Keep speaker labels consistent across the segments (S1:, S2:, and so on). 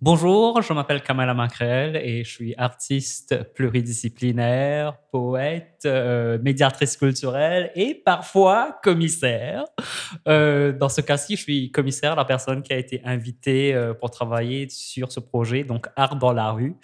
S1: Bonjour, je m'appelle Kamala Macrel et je suis artiste pluridisciplinaire, poète, euh, médiatrice culturelle et parfois commissaire. Euh, dans ce cas-ci, je suis commissaire, la personne qui a été invitée euh, pour travailler sur ce projet, donc Art dans la rue.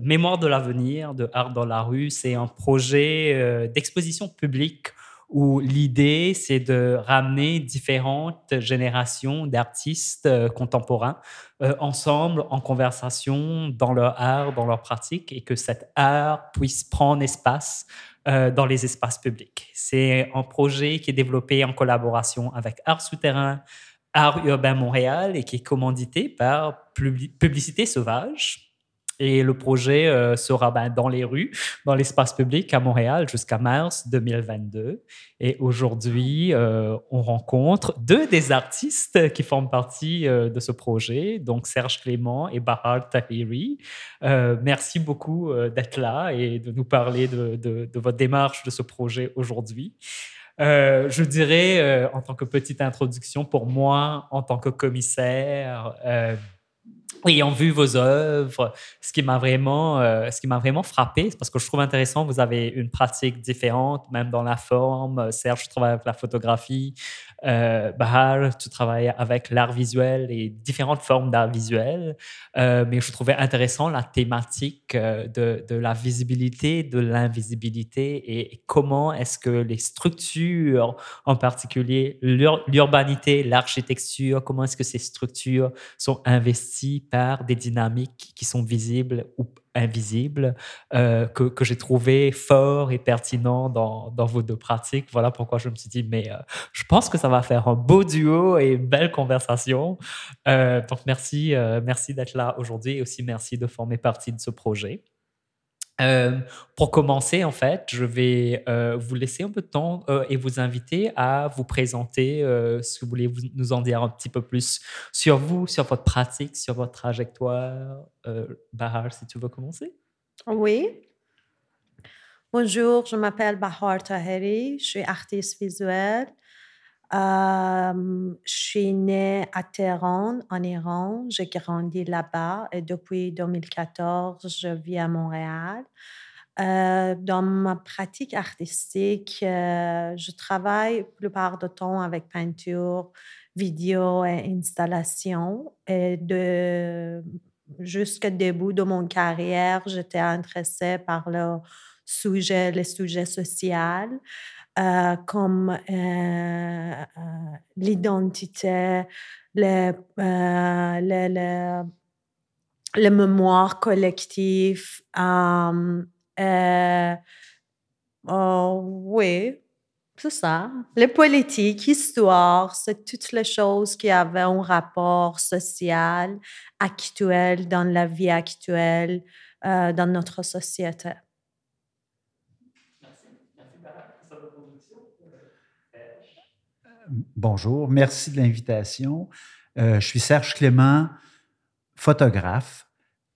S1: Mémoire de l'avenir de Art dans la rue, c'est un projet d'exposition publique où l'idée, c'est de ramener différentes générations d'artistes euh, contemporains euh, ensemble en conversation dans leur art, dans leur pratique, et que cet art puisse prendre espace euh, dans les espaces publics. C'est un projet qui est développé en collaboration avec Art Souterrain, Art Urbain Montréal, et qui est commandité par Publicité Sauvage, et le projet euh, sera ben, dans les rues, dans l'espace public à Montréal jusqu'à mars 2022. Et aujourd'hui, euh, on rencontre deux des artistes qui forment partie euh, de ce projet, donc Serge Clément et Bahar Tahiri. merci beaucoup d'être là et de nous parler de, votre démarche de ce projet aujourd'hui. je dirais, en tant que petite introduction, pour moi, en tant que commissaire, ayant vu vos œuvres, ce qui m'a vraiment, euh, ce qui m'a vraiment frappé, parce que je trouve intéressant, vous avez une pratique différente, même dans la forme. Serge, je travaille avec la photographie. Euh, Bahar, tu travailles avec l'art visuel et différentes formes d'art visuel. Euh, mais je trouvais intéressant la thématique euh, de la visibilité, de l'invisibilité et, comment est-ce que les structures, en particulier l'urbanité, l'architecture, comment est-ce que ces structures sont investies des dynamiques qui sont visibles ou invisibles, euh, que, que j'ai trouvé fort et pertinent dans, dans, vos deux pratiques. Voilà pourquoi je me suis dit, mais euh, je pense que ça va faire un beau duo et une belle conversation. Euh, donc, merci, merci d'être là aujourd'hui et aussi merci de former partie de ce projet. Euh, pour commencer, en fait, je vais euh, vous laisser un peu de temps euh, et vous inviter à vous présenter, si vous voulez nous en dire un petit peu plus sur vous, sur votre pratique, sur votre trajectoire. Bahar, si tu veux commencer.
S2: Oui. Bonjour, je m'appelle Bahar Taheri, je suis artiste visuelle. Je suis née à Téhéran, en Iran. J'ai grandi là-bas et depuis 2014, je vis à Montréal. Dans ma pratique artistique, je travaille la plupart du temps avec peinture, vidéo et installation. Et de, jusqu'au début de mon carrière, j'étais intéressée par le sujet, les sujets sociaux. Euh, comme l'identité, le, le, le, mémoire collectif, euh, oh, oui, c'est ça. Les politiques, histoire, c'est toutes les choses qui avaient un rapport social actuel dans la vie actuelle euh, dans notre société.
S3: Bonjour, merci de l'invitation. Euh, je suis Serge Clément, photographe,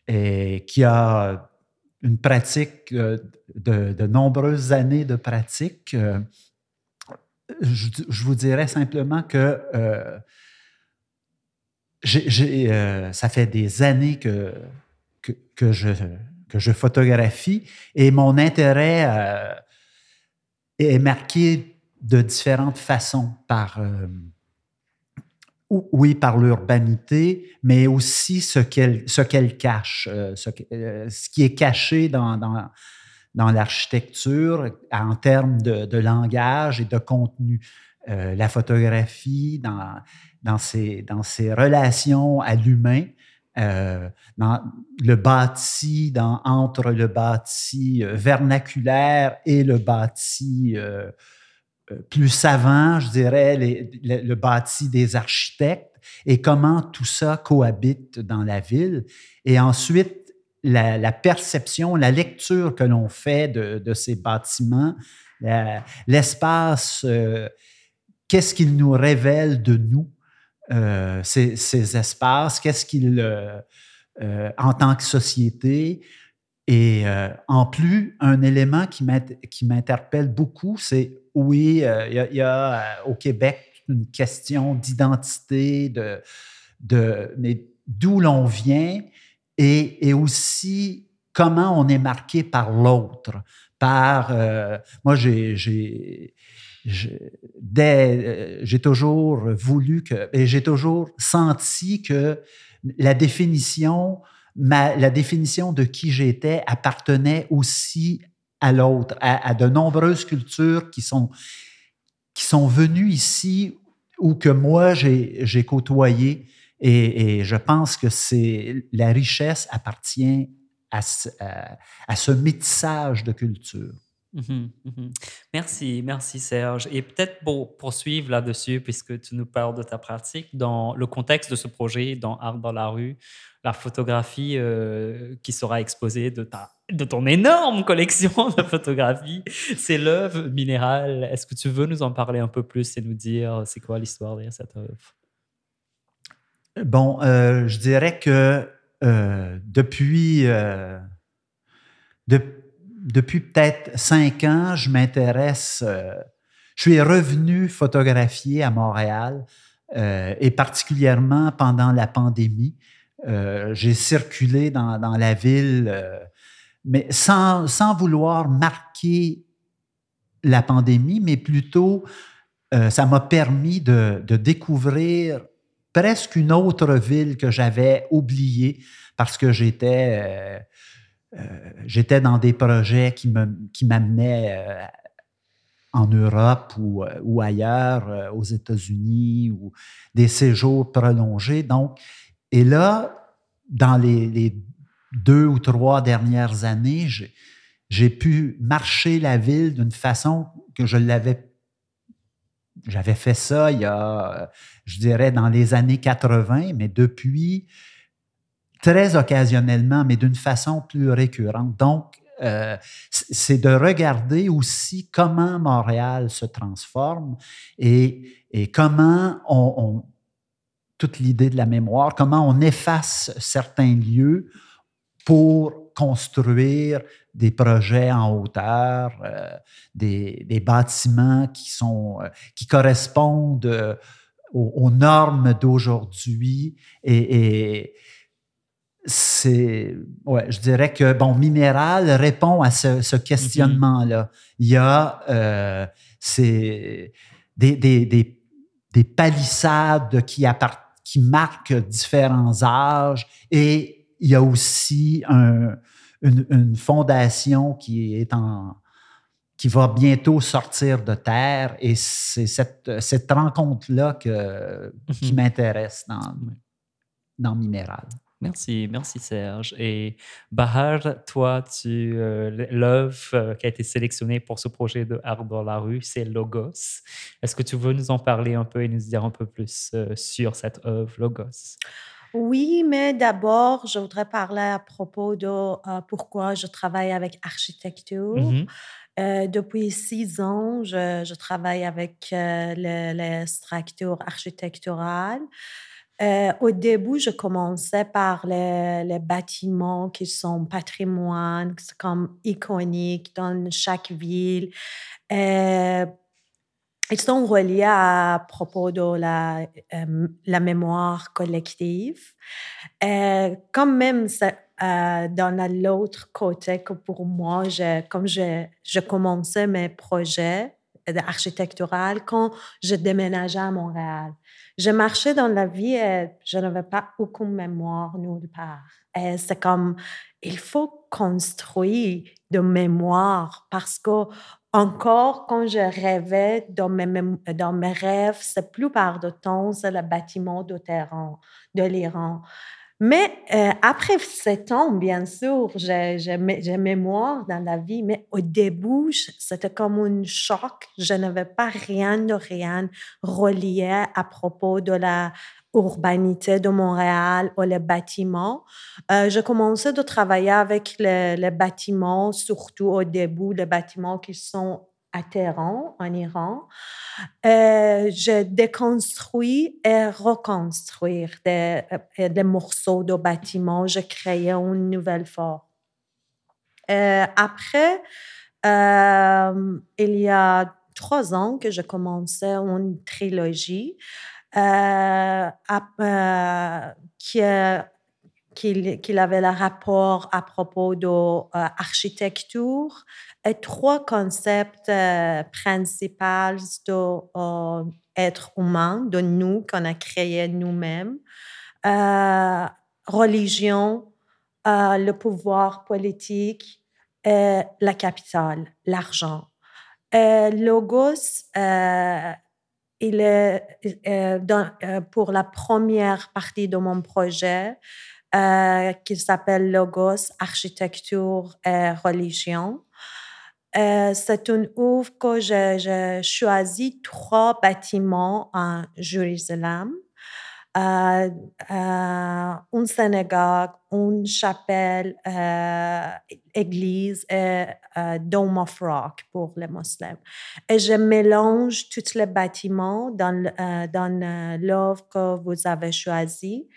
S3: et qui a une pratique euh, de, nombreuses années de pratique. Euh, je, vous dirais simplement que ça fait des années que, que, je, que je photographie et mon intérêt est marqué de différentes façons par oui, par l'urbanité, mais aussi ce qu'elle ce qu'elle cache, euh, euh, ce, qui est caché dans, dans, dans l'architecture en termes de, langage et de contenu. Euh, la photographie dans, dans, ses, dans ses relations à l'humain, dans le bâti, dans, entre le bâti vernaculaire et le bâti euh, plus savant, je dirais, le bâti des architectes et comment tout ça cohabite dans la ville. Et ensuite, la, perception, la lecture que l'on fait de, ces bâtiments, l'espace, euh, qu'est-ce qu'il nous révèle de nous, euh, ces, espaces, qu'est-ce qu'il, en tant que société, et en plus, un élément qui m'interpelle beaucoup, c'est oui, euh, il y, a, euh, au Québec une question d'identité, de, de, mais d'où l'on vient et, et, aussi comment on est marqué par l'autre. Par, euh, moi, j'ai, j'ai, j'ai toujours voulu que, et j'ai toujours senti que la définition, ma, la définition de qui j'étais appartenait aussi à l'autre, à, de nombreuses cultures qui sont, qui sont venues ici ou que moi j'ai côtoyé. Et, je pense que c'est la richesse appartient à ce, à, à ce métissage de culture.
S1: Mmh mmh merci, merci Serge. Et peut-être pour poursuivre là-dessus, puisque tu nous parles de ta pratique, dans le contexte de ce projet, dans Art dans la rue, la photographie euh, qui sera exposée de, ta, de ton énorme collection de photographies, c'est l'œuvre minérale. Est-ce que tu veux nous en parler un peu plus et nous dire c'est quoi l'histoire derrière cette œuvre?
S3: Bon, euh, je dirais que euh, depuis, depuis depuis peut-être cinq ans, je m'intéresse, euh, je suis revenu photographier à Montréal euh, et particulièrement pendant la pandémie. Euh, j'ai circulé dans, dans, la ville, mais sans, sans, vouloir marquer la pandémie, mais plutôt ça m'a permis de, de découvrir presque une autre ville que j'avais oubliée parce que j'étais j'étais dans des projets qui m'amenaient euh, en Europe ou, euh, ou ailleurs, aux États-Unis, ou des séjours prolongés. Donc, et là, dans les, les deux ou trois dernières années, j'ai pu marcher la ville d'une façon que je l'avais j'avais fait ça il y a, je dirais, dans les années 80, mais depuis, très occasionnellement, mais d'une façon plus récurrente. Donc, euh, c'est de regarder aussi comment Montréal se transforme et, et comment on, toute l'idée de la mémoire, comment on efface certains lieux pour construire des projets en hauteur, euh, des, des, bâtiments qui, sont, euh, qui correspondent aux, normes d'aujourd'hui et c'est, ouais, je dirais que, bon, Minéral répond à ce, ce questionnement-là. Il y a, euh, c'est des, des, des, des, palissades qui, qui marquent différents âges et il y a aussi un, une, une, fondation qui est en, qui va bientôt sortir de terre et c'est cette, cette rencontre-là que, qui mhm. m'intéresse dans, dans Minéral.
S1: Merci, merci Serge. Et Bahar, toi, tu euh, l'œuvre euh, qui a été sélectionnée pour ce projet de Art dans la rue, c'est Logos. Est-ce que tu veux nous en parler un peu et nous dire un peu plus euh, sur cette œuvre Logos?
S2: Oui, mais d'abord, je voudrais parler à propos de pourquoi je travaille avec architecture. Mm-hmm. depuis six ans, je, je travaille avec les, les structures architecturales. Euh, au début, je commençais par les, bâtiments qui sont patrimoine, comme iconiques dans chaque ville. Euh, ils sont reliés à propos de la, euh, mémoire collective. Quand même, dans l'autre côté que pour moi, comme je, je commençais mes projets architecturaux quand je déménageais à Montréal. Je marchais dans la vie et je n'avais pas aucune mémoire nulle part. Et c'est comme, il faut construire de mémoire parce que encore quand je rêvais dans mes, dans mes rêves, c'est plupart du temps, c'est le bâtiment de l'Iran. Mais euh, après sept ans, bien sûr, j'ai mémoire dans la vie, mais au début, c'était comme un choc. Je n'avais pas rien de rien relié à propos de la urbanité de Montréal ou les bâtiments. Euh, je commençais de travailler avec les, les bâtiments, surtout au début, les bâtiments qui sont à Téhéran, en Iran. Euh, je déconstruis et reconstruire des, euh, des, morceaux de bâtiments. Je créais une nouvelle forme. Euh, après, il y a trois ans que je commençais une trilogie qu'il avait le rapport à propos de l'architecture et trois concepts principaux de être humain, de nous qu'on a créé nous-mêmes. religion, le pouvoir politique et la capitale, l'argent. Logos, il est pour la première partie de mon projet qui s'appelle Logos, architecture et religion. c'est une œuvre que j'ai choisi trois bâtiments en Jérusalem euh, euh, une synagogue, une chapelle, euh, église et Dome of Rock pour les musulmans. Et je mélange tous les bâtiments dans, dans l'œuvre que vous avez choisie.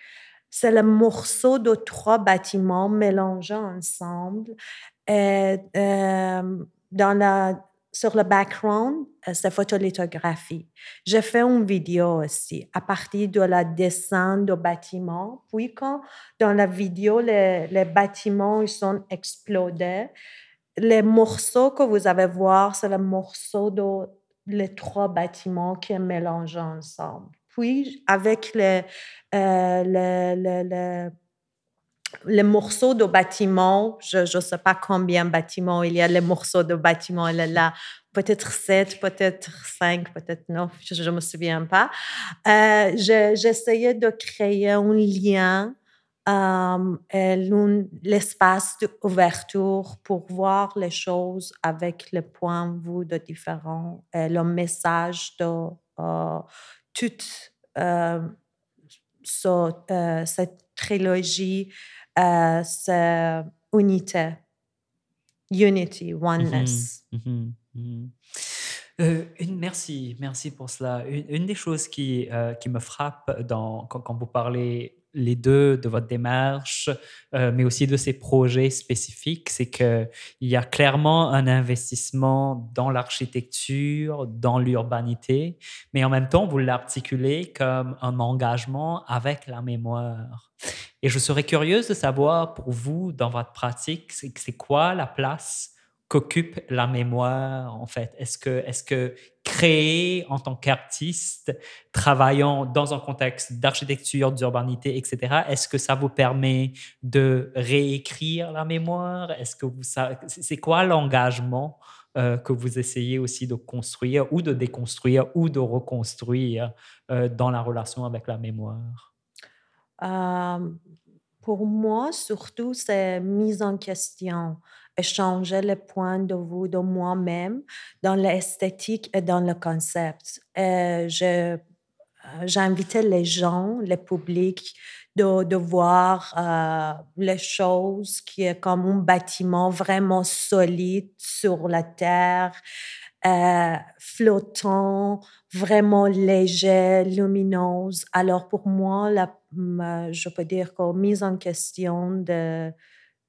S2: C'est le morceau de trois bâtiments mélangés ensemble. Et dans la sur le background, euh, c'est photolithographie. J'ai fait une vidéo aussi à partir de la descente du bâtiment. Puis quand dans la vidéo, les, bâtiments ils sont explodés, les morceaux que vous allez voir, c'est le morceau de les trois bâtiments qui sont mélangés ensemble. Puis avec les, euh, les, les les morceaux de bâtiments, je ne sais pas combien de bâtiments il y a, les morceaux de bâtiments, il là, peut-être sept, peut-être cinq, peut-être neuf, je ne me souviens pas. Euh, J'essayais de créer un lien, euh, l'espace d'ouverture pour voir les choses avec le point de vue de différents, et le message de euh, toute euh, euh, cette trilogie euh, c'est unité, unity, oneness.
S1: Mm-hmm. Mm-hmm. Mm-hmm. Merci, merci pour cela. Une, des choses qui, qui me frappe dans, quand, vous parlez les deux de votre démarche, euh, mais aussi de ces projets spécifiques, c'est qu'il y a clairement un investissement dans l'architecture, dans l'urbanité, mais en même temps, vous l'articulez comme un engagement avec la mémoire. Et je serais curieuse de savoir pour vous, dans votre pratique, c'est quoi la place qu'occupe la mémoire, en fait? Est-ce que, est que créer en tant qu'artiste, travaillant dans un contexte d'architecture, d'urbanité, etc., est-ce que ça vous permet de réécrire la mémoire? Est-ce que c'est quoi l'engagement euh, que vous essayez aussi de construire ou de déconstruire ou de reconstruire euh, dans la relation avec la mémoire?
S2: Euh, pour moi, surtout, c'est mise en question changer le point de vue de moi-même dans l'esthétique et dans le concept. Et je, j'invitais les gens, le public, de, de voir euh, les choses qui est comme un bâtiment vraiment solide sur la terre, euh, flottant, vraiment léger, lumineuse. Alors pour moi, la, je peux dire que mise en question de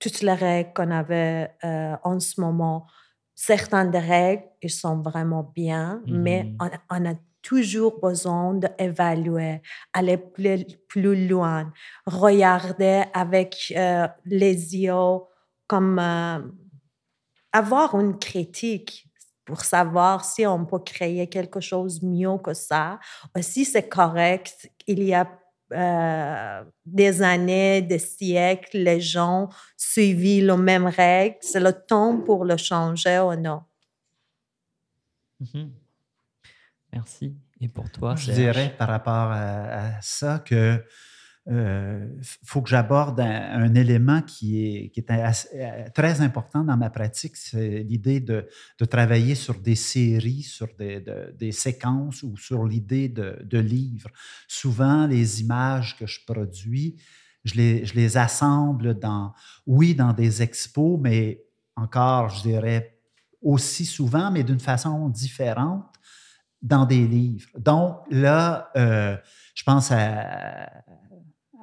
S2: toutes les règles qu'on avait euh, en ce moment. Certaines des règles, elles sont vraiment bien, mais mm-hmm. on, a toujours besoin d'évaluer, aller plus, plus, loin, regarder avec euh, les yeux, comme euh, avoir une critique pour savoir si on peut créer quelque chose mieux que ça, ou si c'est correct. Il y a euh, des années, des siècles, les gens suivi les mêmes règles. C'est le temps pour le changer ou non?
S1: Mhm. Merci. Et pour toi,
S3: je dirais par rapport à ça que euh, faut que j'aborde un, élément qui est, euh, très important dans ma pratique, c'est l'idée de, travailler sur des séries, sur des, séquences ou sur l'idée de, livres. Souvent, les images que je produis, je les, je les assemble dans, oui, dans des expos, mais encore, je dirais, aussi souvent, mais d'une façon différente, dans des livres. Donc là, euh, je pense à,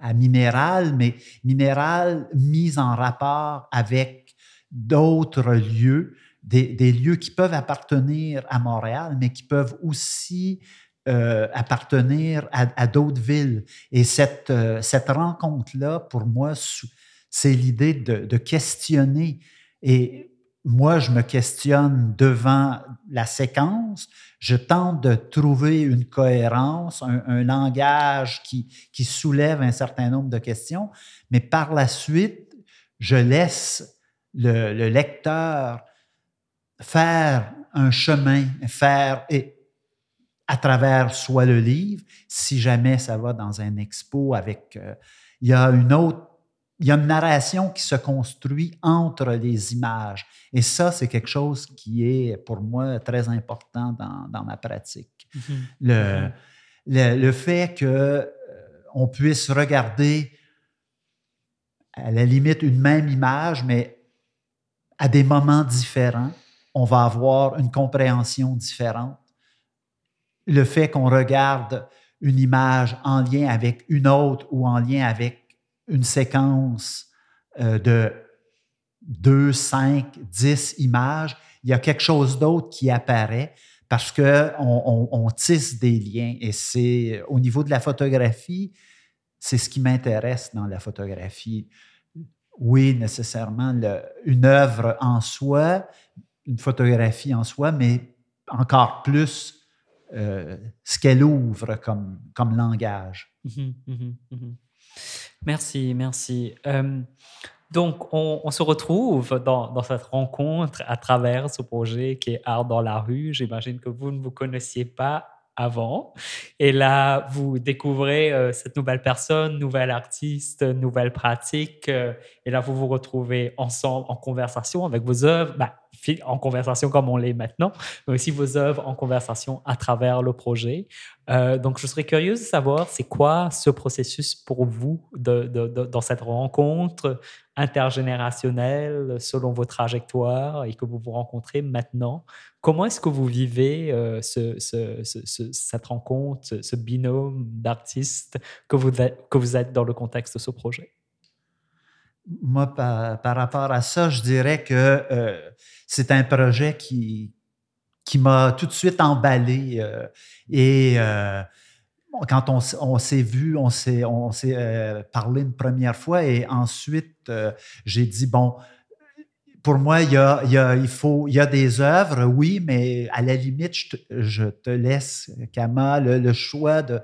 S3: à minéral, mais minéral mis en rapport avec d'autres lieux, des, lieux qui peuvent appartenir à Montréal, mais qui peuvent aussi euh, appartenir à, d'autres villes. Et cette, euh, cette rencontre-là, pour moi, c'est l'idée de, de, questionner. Et moi, je me questionne devant la séquence. Je tente de trouver une cohérence, un, langage qui, qui, soulève un certain nombre de questions. Mais par la suite, je laisse le, le lecteur faire un chemin, faire et à travers soit le livre, si jamais ça va dans un expo avec, euh, il y a une autre, il y a une narration qui se construit entre les images. Et ça, c'est quelque chose qui est pour moi très important dans, dans ma pratique. Le, mm-hmm. le, le, fait que euh, puisse regarder à la limite une même image, mais à des moments différents, on va avoir une compréhension différente. Le fait qu'on regarde une image en lien avec une autre ou en lien avec une séquence euh, de deux, cinq, dix images, il y a quelque chose d'autre qui apparaît parce qu'on on, tisse des liens. Et c'est au niveau de la photographie, c'est ce qui m'intéresse dans la photographie. Oui, nécessairement, une œuvre en soi, une photographie en soi, mais encore plus euh, ce qu'elle ouvre comme, comme langage. Mhm, mhm,
S1: mhm. Merci, merci. Euh, donc, on, se retrouve dans, cette rencontre à travers ce projet qui est Art dans la rue. J'imagine que vous ne vous connaissiez pas avant. Et là, vous découvrez euh, cette nouvelle personne, nouvelle artiste, nouvelle pratique. et là, vous vous retrouvez ensemble en conversation avec vos œuvres. Bah, en conversation comme on l'est maintenant, mais aussi vos œuvres en conversation à travers le projet. Euh, donc, je serais curieuse de savoir, c'est quoi ce processus pour vous dans cette rencontre intergénérationnelle selon vos trajectoires et que vous vous rencontrez maintenant? Comment est-ce que vous vivez euh, ce, cette rencontre, ce binôme d'artistes que vous êtes dans le contexte de ce projet?
S3: Moi, par, rapport à ça, je dirais que euh, c'est un projet qui, qui m'a tout de suite emballé. Euh, et euh, quand on, s'est vu, on s'est, on s'est parlé une première fois et ensuite, j'ai dit, bon, pour moi, il y a, il y a, il faut, il y a des œuvres, oui, mais à la limite, je te, laisse, Kama, le, choix de,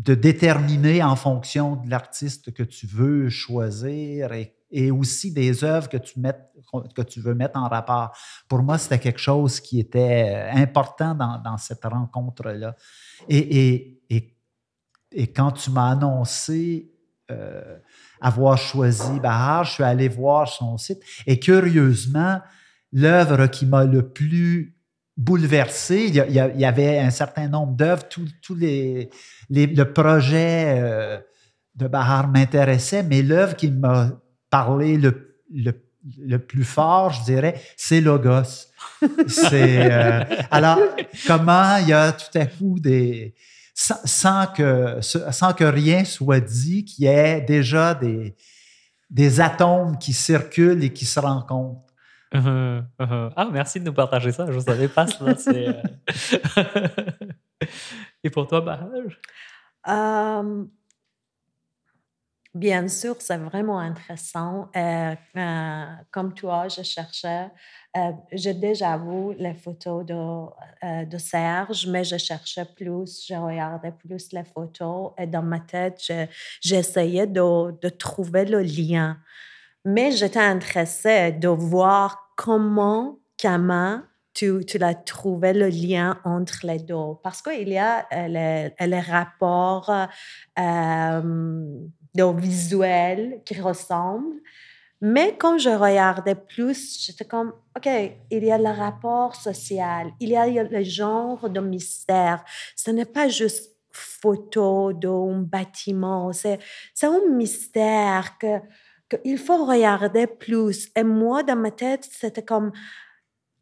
S3: de déterminer en fonction de l'artiste que tu veux choisir et, aussi des œuvres que tu, veux mettre en rapport. Pour moi, c'était quelque chose qui était important dans, cette rencontre-là. Et, et, et, quand tu m'as annoncé euh, avoir choisi Bahar, je suis allé voir son site et curieusement, l'œuvre qui m'a le plus bouleversé. Il y, avait un certain nombre d'œuvres, tous les, le projet euh, de Bahar m'intéressait, mais l'œuvre qui m'a parlé le, le, plus fort, je dirais, c'est Logos. c'est, euh, alors, comment il y a tout à coup des. Sans, que, sans que rien soit dit, qu'il y ait déjà des, des atomes qui circulent et qui se rencontrent.
S1: Uh-huh, uh-huh. Ah, merci de nous partager ça. Je ne savais pas ça. Euh, Et pour toi, Bahaj?
S2: bien sûr, c'est vraiment intéressant. Euh, euh, comme toi, je cherchais, j'ai déjà vu les photos de, de Serge, mais je cherchais plus, je regardais plus les photos et dans ma tête, j'essayais de, de trouver le lien mais j'étais intéressée de voir comment, Kama, tu, tu trouvé le lien entre les deux. Parce qu'il y a euh, les, rapports euh, visuels qui ressemblent. Mais quand je regardais plus, j'étais comme, OK, il y a le rapport social, il y a le genre de mystère. Ce n'est pas juste photo d'un bâtiment, c'est un mystère que qu'il faut regarder plus. Et moi, dans ma tête, c'était comme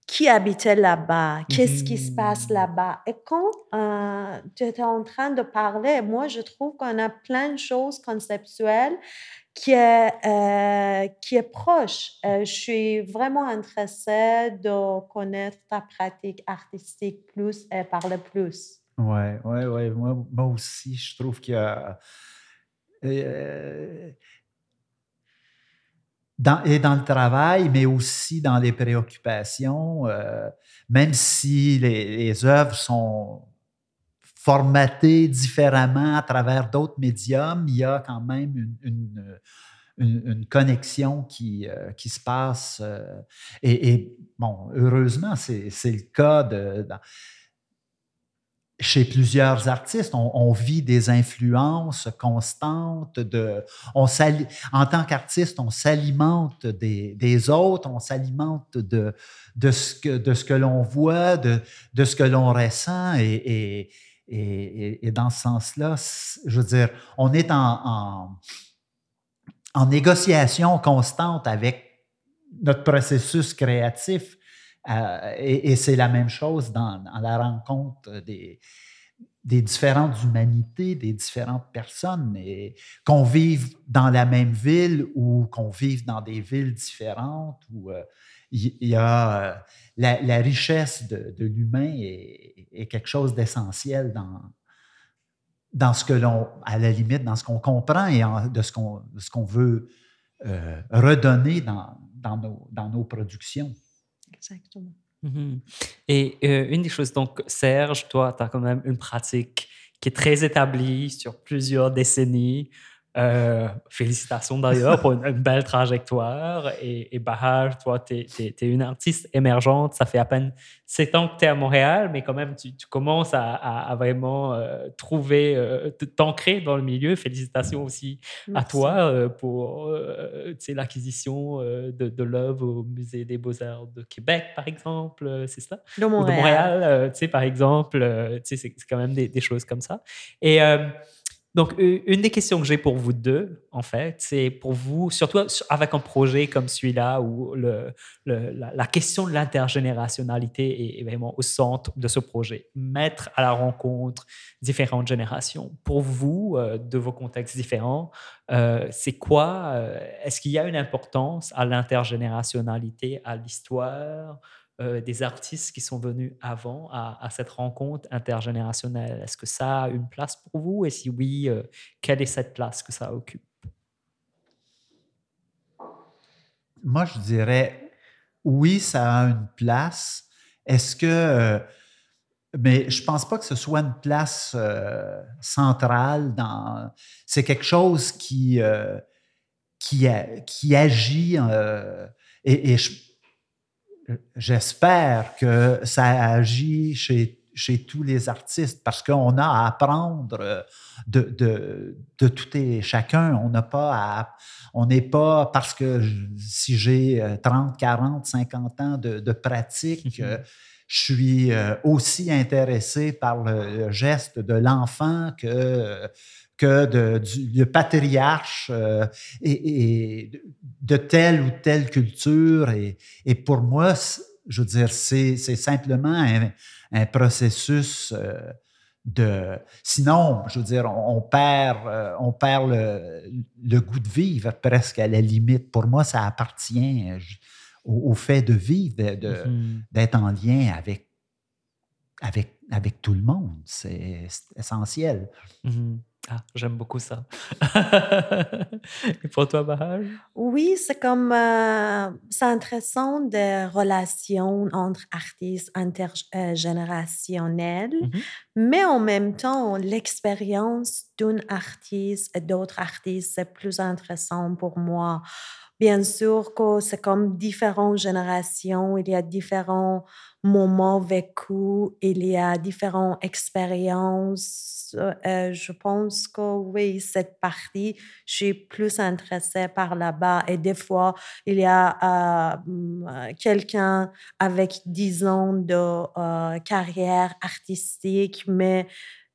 S2: qui habitait là-bas, qu'est-ce qui se passe mmh. là-bas? Et quand euh, tu étais en train de parler, moi, je trouve qu'on a plein de choses conceptuelles qui est, euh, qui est proche. Euh, je suis vraiment intéressée de connaître ta pratique artistique plus et parler plus.
S3: Oui, oui, oui. Moi, moi, aussi, je trouve qu'il y a. Euh, et dans le travail, mais aussi dans les préoccupations, euh, même si les, œuvres sont formatées différemment à travers d'autres médiums, il y a quand même une, une, connexion qui, euh, qui se passe. Euh, et, bon, heureusement, c'est le cas chez plusieurs artistes, on, vit des influences constantes. De, on en tant qu'artiste, on s'alimente des, autres, on s'alimente de, de, ce que, que l'on voit, de, de ce que l'on ressent. Et, et, et, dans ce sens-là, je veux dire, on est en, en négociation constante avec notre processus créatif euh, et, c'est la même chose dans, la rencontre des, différentes humanités, des différentes personnes, qu'on vive dans la même ville ou qu'on vive dans des villes différentes, où euh, il y, a euh, la, richesse de, l'humain est, quelque chose d'essentiel dans, dans ce que l'on, à la limite, dans ce qu'on comprend et de ce qu'on, ce qu'on veut euh, redonner dans, dans, nos, dans nos productions.
S2: Exactement.
S1: Mmh Et euh, une des choses, donc, Serge, toi, tu as quand même une pratique qui est très établie sur plusieurs décennies. Euh, félicitations d'ailleurs pour une, une, belle trajectoire. Et, et Bahar, toi, tu es, es, es, une artiste émergente. Ça fait à peine sept ans que tu es à Montréal, mais quand même, tu, tu commences à, à, à vraiment euh, trouver, euh, t'ancrer dans le milieu. Félicitations aussi Merci. à toi pour l'acquisition de, de l'œuvre au Musée des Beaux-Arts de Québec, par exemple. C'est ça?
S2: De Montréal.
S1: Ou de Montréal, par exemple. c'est quand même des, des, choses comme ça. Et donc, une des questions que j'ai pour vous deux, en fait, c'est pour vous, surtout avec un projet comme celui-là, où la, question de l'intergénérationnalité est vraiment au centre de ce projet, mettre à la rencontre différentes générations. Pour vous, euh, de vos contextes différents, euh, c'est quoi euh, Est-ce qu'il y a une importance à l'intergénérationnalité, à l'histoire euh, des artistes qui sont venus avant à, cette rencontre intergénérationnelle? Est-ce que ça a une place pour vous? Et si oui, euh, quelle est cette place que ça occupe?
S3: Moi, je dirais oui, ça a une place. Est-ce que. Euh, mais je pense pas que ce soit une place centrale dans. C'est quelque chose qui, qui, agit et, j'espère que ça agit chez, chez tous les artistes parce qu'on a à apprendre de, de, de, tout et chacun. On n'a pas à, on n'est pas parce que si j'ai 30, 40, 50 ans de, de pratique, mm-hmm. je suis euh, aussi intéressé par le geste de l'enfant que que de, du, patriarche euh, et, et, de telle ou telle culture. Et, et pour moi, je veux dire, c'est simplement un, un processus euh, de... Sinon, je veux dire, on, on perd, euh, on perd le, le, goût de vivre presque à la limite. Pour moi, ça appartient au, au fait de vivre, d'être de, mm -hmm. en lien avec, avec, avec tout le monde. C'est essentiel.
S1: Mm -hmm. Ah, j'aime beaucoup ça. Et pour toi, Bahar?
S2: Oui, c'est comme, euh, c'est intéressant des relations entre artistes intergénérationnelles,
S1: Mmh mh.
S2: mais en même temps, l'expérience d'un artiste et d'autres artistes, c'est plus intéressant pour moi. Bien sûr que c'est comme différentes générations, il y a différents moments vécus, il y a différentes expériences. Euh, je pense que oui, cette partie, je suis plus intéressée par là-bas. Et des fois, il y a euh, quelqu'un avec 10 ans de euh, carrière artistique, mais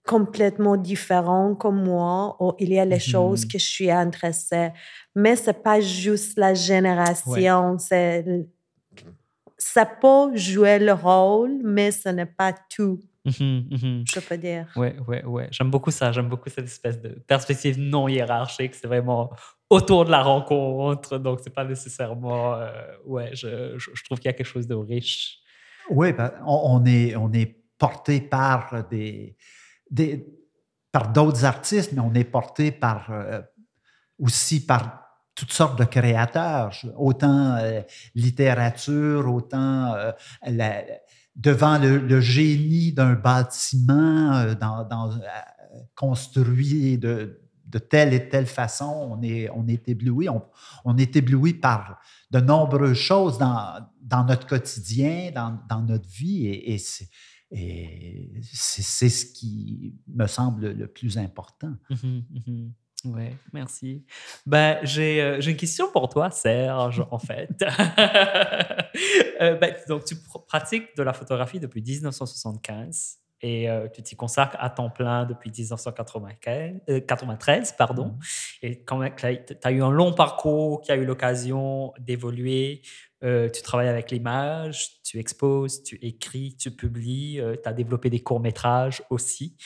S2: complètement différent comme moi, ou il y a les mmh. choses que je suis intéressée. Mais c'est pas juste la génération, ouais. c'est ça peut jouer le rôle, mais ce n'est pas tout.
S1: Mmh, mmh.
S2: Je peux dire.
S1: Oui, oui, oui. J'aime beaucoup ça. J'aime beaucoup cette espèce de perspective non hiérarchique. C'est vraiment autour de la rencontre. Donc, c'est pas nécessairement. Euh, ouais, je, je, je trouve qu'il y a quelque chose de riche.
S3: Oui, on, on, est, on est porté par des, par d'autres artistes, mais on est porté par aussi par toutes sortes de créateurs, autant littérature, autant devant le, génie d'un bâtiment construit de, telle et telle façon, on est, on est ébloui. On, est ébloui par de nombreuses choses dans, dans notre quotidien, dans, dans, notre vie, et c'est ce qui me semble le plus important.
S1: Mmh mmh oui, merci. Ben, j'ai une question pour toi, Serge, en fait. euh, ben, donc, tu pratiques de la photographie depuis 1975 et euh, tu t'y consacres à temps plein depuis 1993. Euh, pardon. Mmh. Et quand tu as eu un long parcours qui a eu l'occasion d'évoluer, euh, tu travailles avec l'image, tu exposes, tu écris, tu publies, tu as développé des courts-métrages aussi.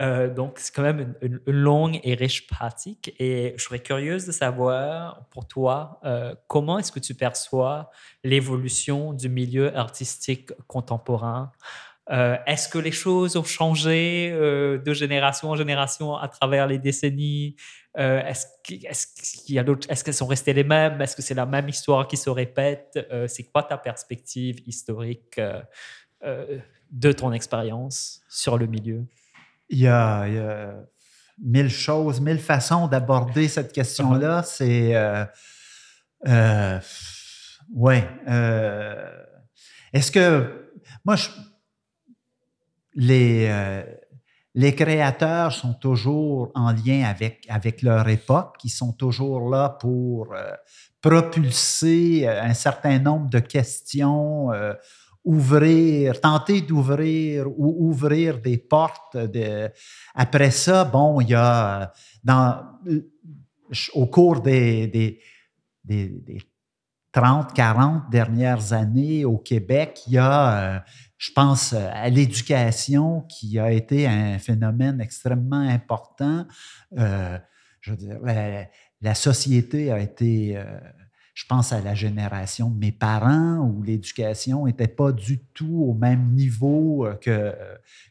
S1: donc, c'est quand même une, longue et riche pratique. Et je serais curieuse de savoir, pour toi, comment est-ce que tu perçois l'évolution du milieu artistique contemporain? Euh, est-ce que les choses ont changé euh, de génération en génération à travers les décennies? Euh, Est-ce qu'il est-ce qu'elles sont restées les mêmes? Est-ce que c'est la même histoire qui se répète? C'est quoi ta perspective historique de ton expérience sur le milieu?
S3: Il y, a, mille choses, mille façons d'aborder cette question-là. C'est ouais. Est-ce que moi je les, euh, les créateurs sont toujours en lien avec, avec leur époque, ils sont toujours là pour euh, propulser euh, un certain nombre de questions, ouvrir, tenter d'ouvrir ou ouvrir des portes. Après ça, bon, il y a dans, au cours des, des 30, 40 dernières années au Québec, il y a je pense euh, à l'éducation qui a été un phénomène extrêmement important. Euh, la, société a été, euh, je pense à la génération de mes parents où l'éducation n'était pas du tout au même niveau que,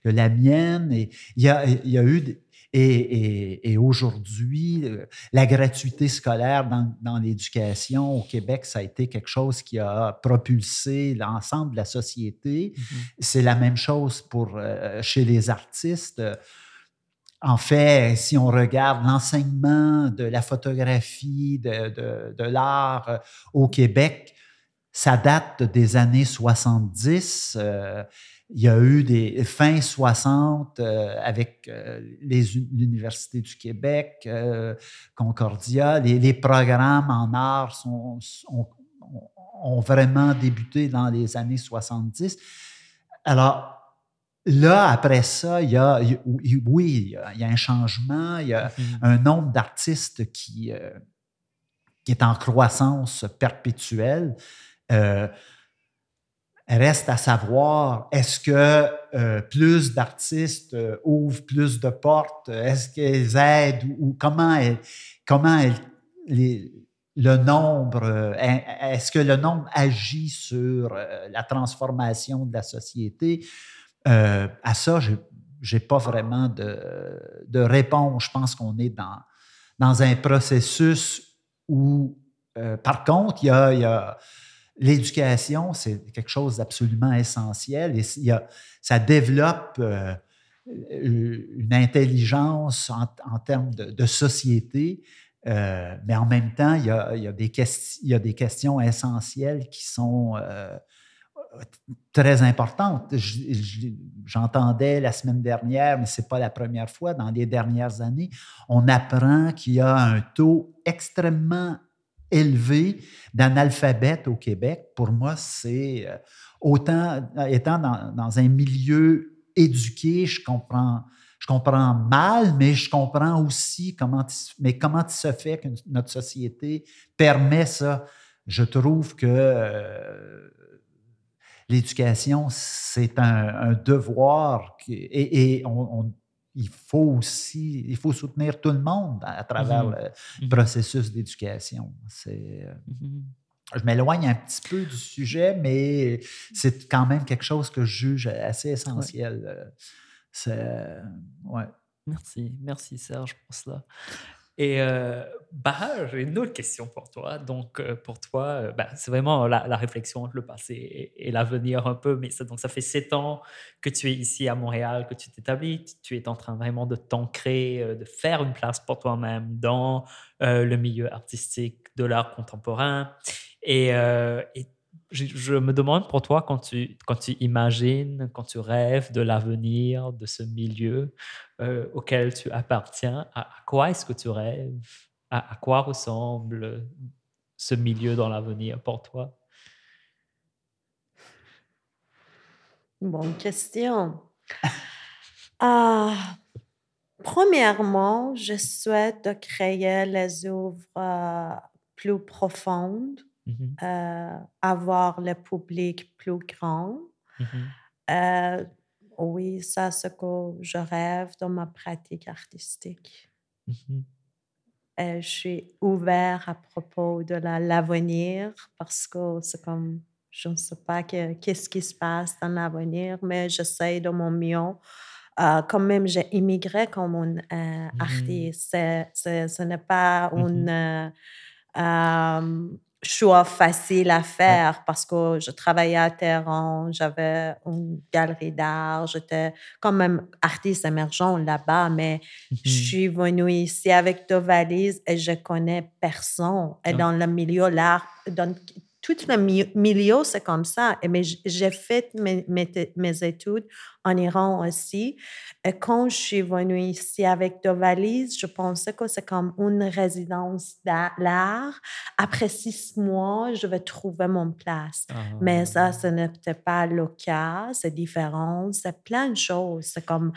S3: la mienne. Et il y a, il y a eu et, aujourd'hui, euh, la gratuité scolaire dans, l'éducation au Québec, ça a été quelque chose qui a propulsé l'ensemble de la société. Mm-hmm. C'est la même chose pour euh, chez les artistes. En fait, si on regarde l'enseignement de la photographie, de, l'art euh, au Québec, ça date des années 70. Il y a eu des fins 60 euh, avec euh, l'Université du Québec, euh, Concordia. Les, programmes en art sont, ont vraiment débuté dans les années 70. Alors, Là, après ça, il y a, oui, il y a un changement, il y a mm-hmm. un nombre d'artistes qui, qui est en croissance perpétuelle. Reste à savoir, est-ce que euh, plus d'artistes euh, ouvrent plus de portes? Est-ce qu'ils aident ou, comment, comment le nombre, euh, est-ce que le nombre agit sur la transformation de la société? à ça, je n'ai pas vraiment de, réponse. Je pense qu'on est dans, un processus où, par contre, il y a l'éducation, c'est quelque chose d'absolument essentiel et ça développe euh, une intelligence en, termes de, société, euh, mais en même temps, il y a, des, questions essentielles qui sont euh, très importantes. J'entendais la semaine dernière, mais ce n'est pas la première fois, dans les dernières années, on apprend qu'il y a un taux extrêmement élevé d'analphabètes au Québec, pour moi, c'est euh, autant étant dans, un milieu éduqué, je comprends, je comprends mal, mais je comprends aussi comment, mais comment il se fait que notre société permet ça. Je trouve que euh, l'éducation, c'est un, devoir et, on il faut aussi, il faut soutenir tout le monde à travers mmh le mmh processus d'éducation. C'est...
S1: Mmh
S3: je m'éloigne un petit peu du sujet, mais c'est quand même quelque chose que je juge assez essentiel. Euh, c'est, ouais.
S1: Merci, merci Serge pour cela. Et euh, bah, j'ai une autre question pour toi. Donc, euh, pour toi, euh, bah, c'est vraiment la, réflexion entre le passé et, l'avenir un peu. Mais ça, donc, ça fait sept ans que tu es ici à Montréal, que tu t'établis. Tu es en train vraiment de t'ancrer, de faire une place pour toi-même dans le milieu artistique de l'art contemporain. Et, et je, me demande pour toi, quand tu, quand tu imagines, quand tu rêves de l'avenir, de ce milieu euh, auquel tu appartiens, à, quoi est-ce que tu rêves? À, quoi ressemble ce milieu dans l'avenir pour toi?
S2: Bonne question. Ah, premièrement, je souhaite créer les œuvres euh, plus profondes Mmh euh, avoir le public plus grand. Mmh euh, oui, ça, c'est ce que je rêve dans ma pratique artistique. Mmh je suis ouvert à propos de l'avenir parce que c'est comme, je ne sais pas qu'est-ce qui se passe dans l'avenir, mais j'essaie de mon mieux. Euh, quand même, j'ai immigré comme un artiste. Ce n'est pas une choix facile à faire parce que je travaillais à Téhéran, j'avais une galerie d'art, j'étais quand même artiste émergent là-bas, mais je mmh suis venue ici avec deux valises et je connais personne. Et dans le milieu, l'art, dans tout le milieu, c'est comme ça. Mais j'ai fait mes, mes, études en Iran aussi. Et quand je suis venue ici avec deux valises, je pensais que c'est comme une résidence d'art. Après six mois, je vais trouver mon place. Mais ça, ah. ce n'était pas le cas. C'est différent. C'est plein de choses. C'est comme,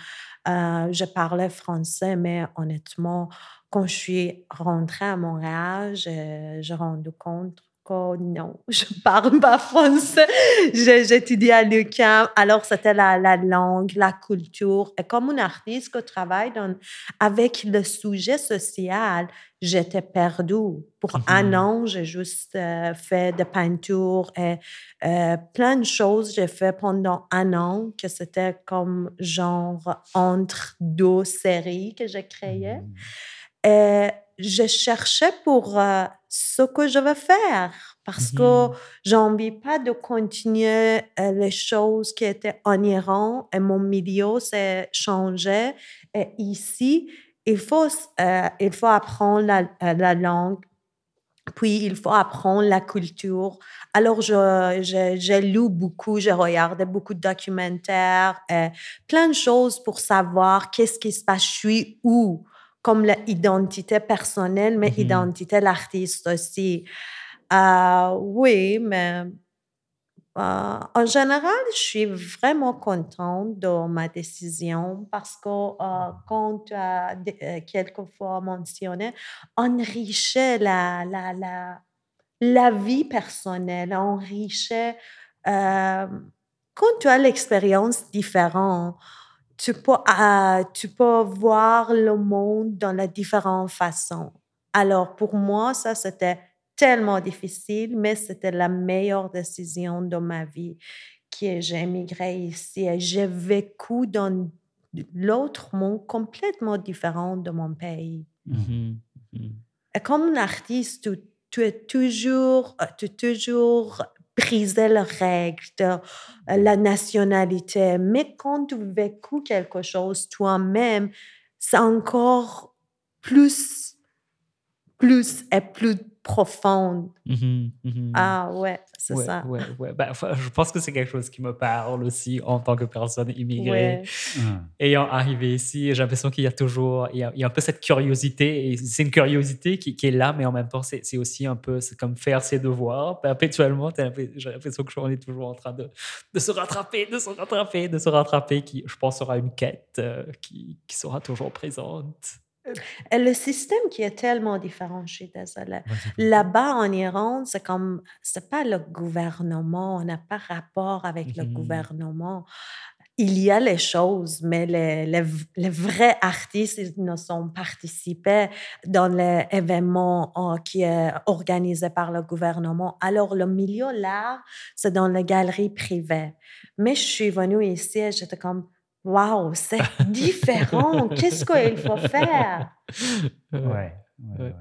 S2: euh, je parlais français, mais honnêtement, quand je suis rentrée à Montréal, j'ai rendu compte non, je parle pas français. J'étudie à l'UQAM. Alors, c'était la, la, langue, la culture. Et comme une artiste qui travaille dans, avec le sujet social, j'étais perdue. Pour un mhm. an, j'ai juste euh, fait de peinture et euh, plein de choses j'ai fait pendant un an que c'était comme genre entre deux séries que j'ai créées. Mhm. Et je cherchais pour euh, ce que je veux faire parce que mmh j'ai envie pas de continuer euh, les choses qui étaient en Iran et mon milieu s'est changé. Et ici, il faut, euh, il faut apprendre la, la, langue, puis il faut apprendre la culture. Alors, j'ai lu beaucoup, j'ai regardé beaucoup de documentaires, et plein de choses pour savoir qu'est-ce qui se passe, je suis où comme l'identité personnelle, mais mmh identité l'artiste aussi. Euh, oui, mais euh, en général, je suis vraiment contente de ma décision parce que, euh, comme tu as quelquefois mentionné, enrichit la, la, la, la vie personnelle, enrichit. quand tu as l'expérience différente, tu peux, euh, tu peux voir le monde dans la différentes façons. Alors, pour moi, ça, c'était tellement difficile, mais c'était la meilleure décision de ma vie que j'ai émigré ici et j'ai vécu dans l'autre monde complètement différent de mon pays. Mmh mmh et comme un artiste, tu, tu es toujours, tu es toujours briser les règles de euh, la nationalité. Mais quand tu vécu quelque chose toi-même, c'est encore plus, plus et plus profonde. Mmh mmh ah ouais, c'est ça.
S1: Ouais, ouais. Ben, je pense que c'est quelque chose qui me parle aussi en tant que personne immigrée. Ah. Ayant arrivé ici, j'ai l'impression qu'il y a toujours, il y a, un peu cette curiosité, c'est une curiosité qui, qui, est là, mais en même temps, c'est aussi un peu, c'est comme faire ses devoirs perpétuellement. J'ai l'impression qu'on est toujours en train de, de, se rattraper, de se rattraper, de se rattraper, qui, je pense, sera une quête euh, qui, qui sera toujours présente.
S2: Et le système qui est tellement différent, je suis désolée. Là-bas en Iran, c'est comme, c'est pas le gouvernement, on n'a pas rapport avec le mmh gouvernement. il y a les choses, mais les, les, vrais artistes ils ne sont participés dans l'événement euh, qui est organisé par le gouvernement. Alors, le milieu l'art, c'est dans les galeries privées. Mais je suis venue ici et j'étais comme, waouh, c'est différent. Qu'est-ce qu'il faut faire?
S3: Oui, ouais,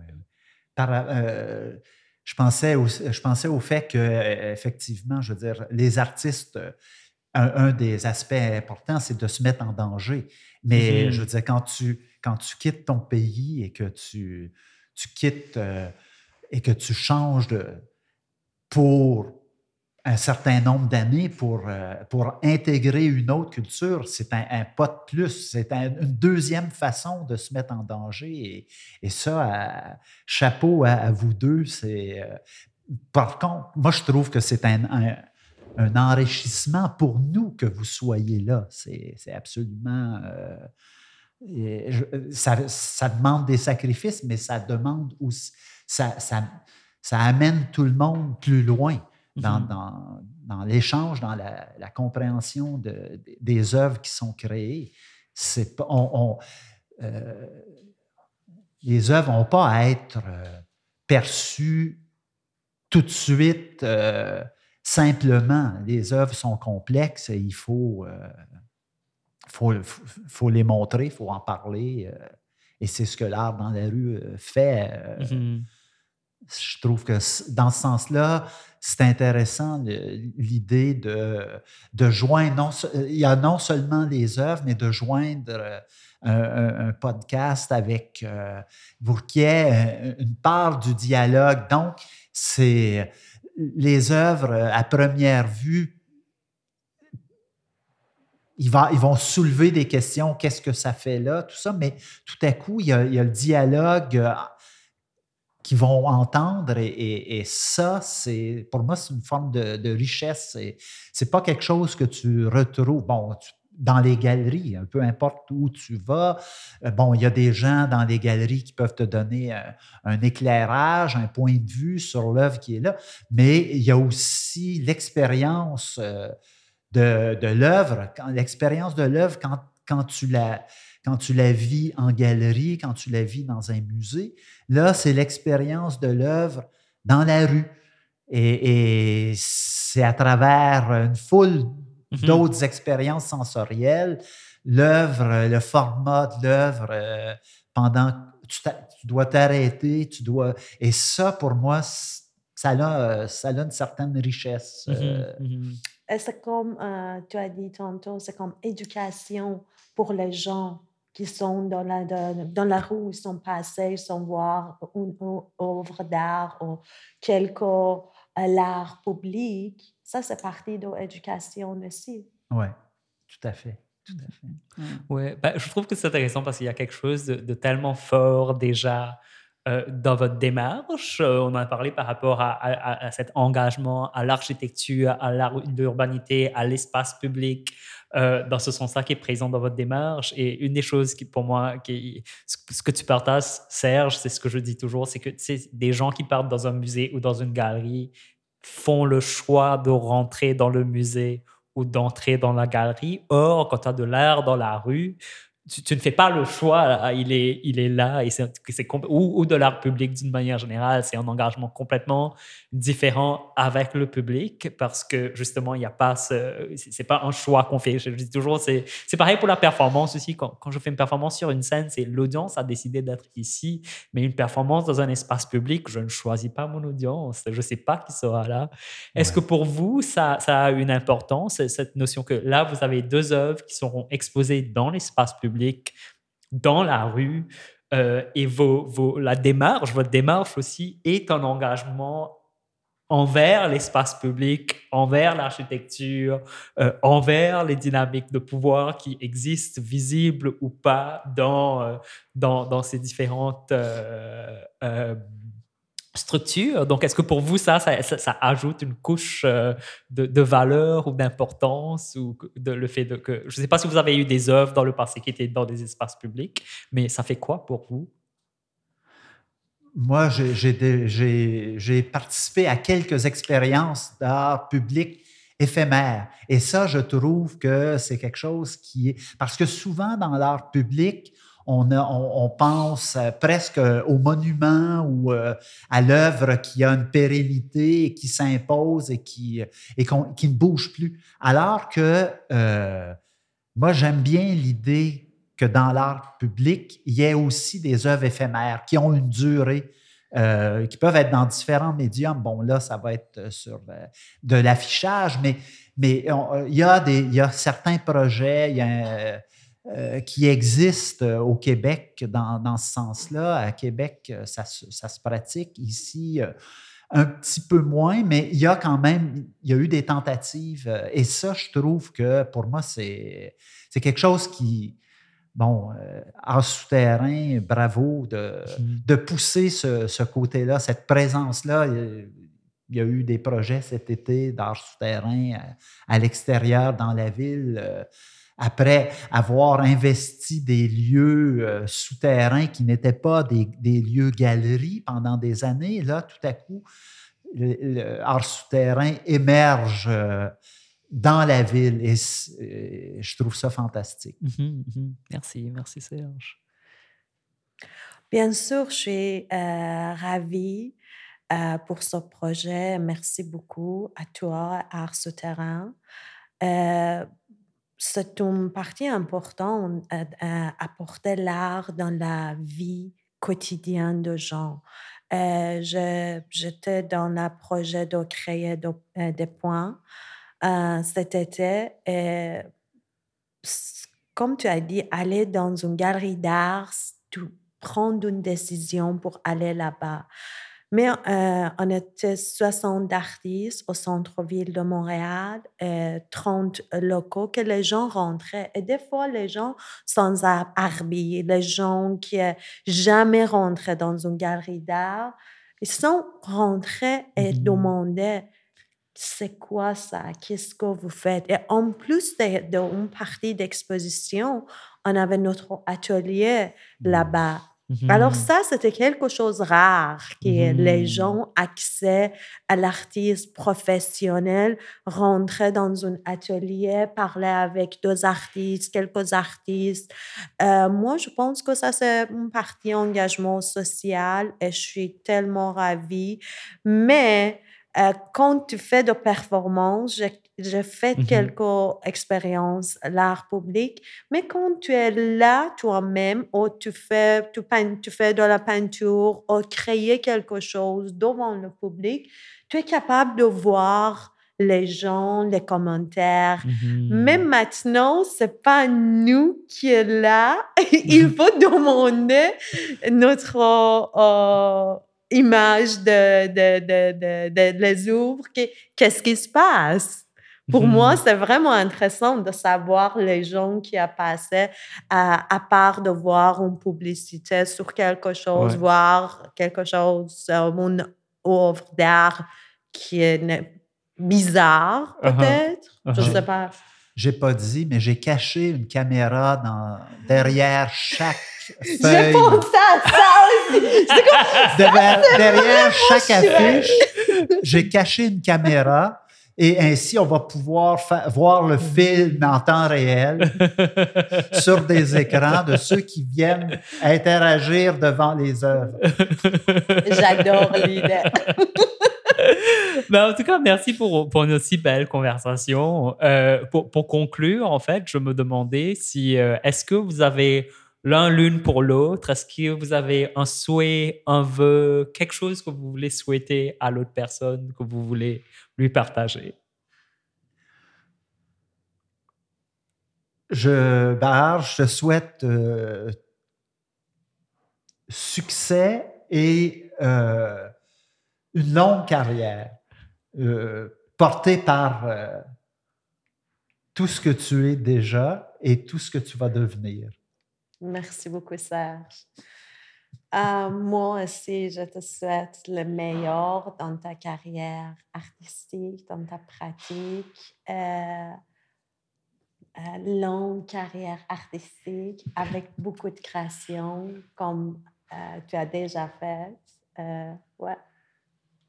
S3: euh, je pensais, au, je pensais au fait que, effectivement, je veux dire, les artistes un, des aspects importants, c'est de se mettre en danger. Mais mm-hmm. je veux dire, quand tu, quand tu quittes ton pays et que tu, tu quittes euh, et que tu changes de, pour un certain nombre d'années pour, euh, pour intégrer une autre culture, c'est un, pas de plus. C'est une deuxième façon de se mettre en danger. Et, ça, chapeau à, vous deux. C'est, euh, par contre, moi, je trouve que c'est un, un enrichissement pour nous que vous soyez là. C'est absolument... Euh, ça, demande des sacrifices, mais ça demande aussi... Ça, ça, ça amène tout le monde plus loin dans, mm-hmm. dans, l'échange, dans la, compréhension de, des œuvres qui sont créées. C'est on, euh, les œuvres n'ont pas à être euh, perçues tout de suite Simplement, les œuvres sont complexes et il faut, euh, faut, faut, les montrer, il faut en parler. Euh, et c'est ce que l'art dans la rue euh, fait. Mm-hmm. Je trouve que dans ce sens-là, c'est intéressant l'idée de, de joindre, non, il y a non seulement les œuvres, mais de joindre un, podcast avec, y ait une part du dialogue. Donc, c'est les œuvres, euh, à première vue, ils, vont soulever des questions, qu'est-ce que ça fait là, tout ça, mais tout à coup, il y a, le dialogue qu'ils vont entendre et, ça, c'est pour moi, c'est une forme de, richesse. C'est pas quelque chose que tu retrouves. Bon, dans les galeries, hein, peu importe où tu vas. Euh, bon, il y a des gens dans les galeries qui peuvent te donner un, éclairage, un point de vue sur l'œuvre qui est là, mais il y a aussi l'expérience euh, de, de l'œuvre, l'expérience de l'œuvre quand, quand, tu la, quand tu la vis en galerie, quand tu la vis dans un musée. Là, c'est l'expérience de l'œuvre dans la rue. Et, et c'est à travers une foule Mhm. d'autres expériences sensorielles. L'œuvre, le format de l'œuvre, euh, pendant tu, tu dois t'arrêter, tu dois. Et ça, pour moi, ça a, ça a une certaine richesse. Mhm,
S2: euh. mhm. C'est comme tu as dit tantôt, c'est comme éducation pour les gens qui sont dans la, dans la rue, ils sont passés, ils sont voir une, une œuvre d'art ou quelque l'art public, ça, c'est partie de l'éducation aussi.
S3: Oui, tout à fait. Tout à fait.
S1: Ouais, ben, je trouve que c'est intéressant parce qu'il y a quelque chose de, tellement fort déjà euh, dans votre démarche. Euh, on en a parlé par rapport à, cet engagement à l'architecture, à l'urbanité, à l'espace public, euh, dans ce sens-là qui est présent dans votre démarche. Et une des choses qui, pour moi, ce que tu partages, Serge, c'est ce que je dis toujours, c'est que des gens qui partent dans un musée ou dans une galerie font le choix de rentrer dans le musée ou d'entrer dans la galerie. Or, quand tu as de l'art dans la rue, tu, ne fais pas le choix, il est, il est là, et c'est, ou, ou, de l'art public d'une manière générale, c'est un engagement complètement différent avec le public parce que justement, il n'y a pas ce, c'est pas un choix qu'on fait. Je dis toujours, c'est, c'est pareil pour la performance aussi. Quand, quand, je fais une performance sur une scène, c'est l'audience a décidé d'être ici, mais une performance dans un espace public, je ne choisis pas mon audience, je ne sais pas qui sera là. Est-ce que pour vous, ça, ça a une importance, cette notion que là, vous avez deux œuvres qui seront exposées dans l'espace public? Dans la rue. Euh, et vos, vos, la démarche, votre démarche aussi est un engagement envers l'espace public, envers l'architecture, euh, envers les dynamiques de pouvoir qui existent, visibles ou pas, dans, euh, dans, dans, ces différentes structure. Donc, est-ce que pour vous, ça, ça, ajoute une couche euh, de, valeur ou d'importance ou de, le fait que... Je ne sais pas si vous avez eu des œuvres dans le passé qui étaient dans des espaces publics, mais ça fait quoi pour vous?
S3: Moi, j'ai participé à quelques expériences d'art public éphémère. Et ça, je trouve que c'est quelque chose qui est... Parce que souvent, dans l'art public, on, pense presque au monument ou euh, à l'œuvre qui a une pérennité et qui s'impose et qui, ne bouge plus. Alors que euh, moi, j'aime bien l'idée que dans l'art public, il y ait aussi des œuvres éphémères qui ont une durée. Euh, qui peuvent être dans différents médiums. Bon, là, ça va être sur de l'affichage, mais, il, y a des, il certains projets, il y a euh, qui existe euh, au Québec dans, dans ce sens-là. À Québec, euh, ça, ça, se pratique. Ici, un petit peu moins, mais il y a quand même, il y a eu des tentatives. Et ça, je trouve que pour moi, c'est, c'est quelque chose qui, bon, en souterrain, bravo de, mm-hmm. de pousser ce, ce côté-là, cette présence-là. Il y a eu des projets cet été d'art souterrain à, à l'extérieur, dans la ville après avoir investi des lieux euh, souterrains qui n'étaient pas des, lieux galeries pendant des années, là, tout à coup, l'art souterrain émerge euh, dans la ville et, je trouve ça fantastique.
S1: Mhm, mhm. Merci, merci Serge.
S2: Bien sûr, je suis euh, ravie pour ce projet. Merci beaucoup à toi, Art Souterrain c'est une partie importante d'apporter l'art dans la vie quotidienne de gens. Euh, J'étais dans le projet de créer euh, des points euh, cet été comme tu as dit, aller dans une galerie d'art, prendre une décision pour aller là-bas. Mais euh, on était 60 artistes au centre-ville de Montréal, et 30 locaux que les gens rentraient. Et des fois, les gens sans habillés, les gens qui n'ont jamais rentré dans une galerie d'art, ils sont rentrés et mmh demandaient c'est quoi ça? Qu'est-ce que vous faites? Et en plus d'une partie d'exposition, on avait notre atelier mmh. Alors mhm. ça, c'était quelque chose de rare que les mhm. gens accès à l'artiste professionnel, rentraient dans un atelier, parlaient avec deux artistes, quelques artistes. Euh, moi, je pense que ça, c'est une partie engagement social et je suis tellement ravie. Mais euh, quand tu fais de performances, j'ai fait mmh quelques expériences, l'art public, mais quand tu es là toi-même, ou tu fais, tu, tu fais de la peinture, ou créer quelque chose devant le public, tu es capable de voir les gens, les commentaires. Mais mmh maintenant, c'est pas nous qui est là. Il faut demander notre euh, image de, de, de, de, les ouvres. Qu'est-ce qui se passe? Pour moi, mhm. c'est vraiment intéressant de savoir les gens qui a passé, à, à part de voir une publicité sur quelque chose, voir quelque chose, une œuvre d'art qui est bizarre, uh-huh. peut-être? Je ne uh-huh. sais pas.
S3: J'ai pas dit, mais j'ai caché une caméra dans, derrière chaque feuille. J'ai
S2: pensé à ça aussi.
S3: derrière chaque affiche, j'ai caché une caméra et ainsi, on va pouvoir voir le film en temps réel sur des écrans de ceux qui viennent interagir devant les œuvres.
S2: J'adore l'idée.
S1: Ben, en tout cas, merci pour, une aussi belle conversation. Euh, pour, conclure, en fait, je me demandais si euh, est-ce que vous avez l'un l'une pour l'autre? Est-ce que vous avez un souhait, un vœu, quelque chose que vous voulez souhaiter à l'autre personne que vous voulez lui partager?
S3: Je, Barge, je souhaite euh, succès et une longue carrière euh, portée par tout ce que tu es déjà et tout ce que tu vas devenir.
S2: Merci beaucoup, Serge. Euh, moi aussi, je te souhaite le meilleur dans ta carrière artistique, dans ta pratique. Euh, euh, longue carrière artistique avec beaucoup de création comme tu as déjà fait. ouais.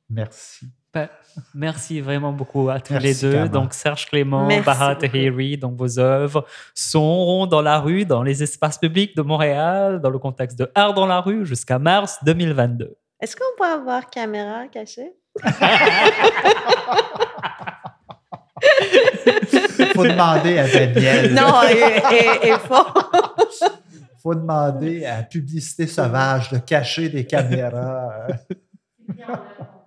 S3: Merci.
S1: Ben, merci vraiment beaucoup à tous
S3: Merci,
S1: les deux. Donc, Serge Clément,
S2: Merci
S1: Baha
S2: beaucoup.
S1: Tahiri, donc vos œuvres seront dans la rue, dans les espaces publics de Montréal, dans le contexte de Art dans la rue jusqu'à mars 2022.
S2: Est-ce qu'on peut avoir caméra cachée?
S3: Il faut demander à Daniel.
S2: Non, il il faut.
S3: Il faut demander à Publicité Sauvage de cacher des caméras.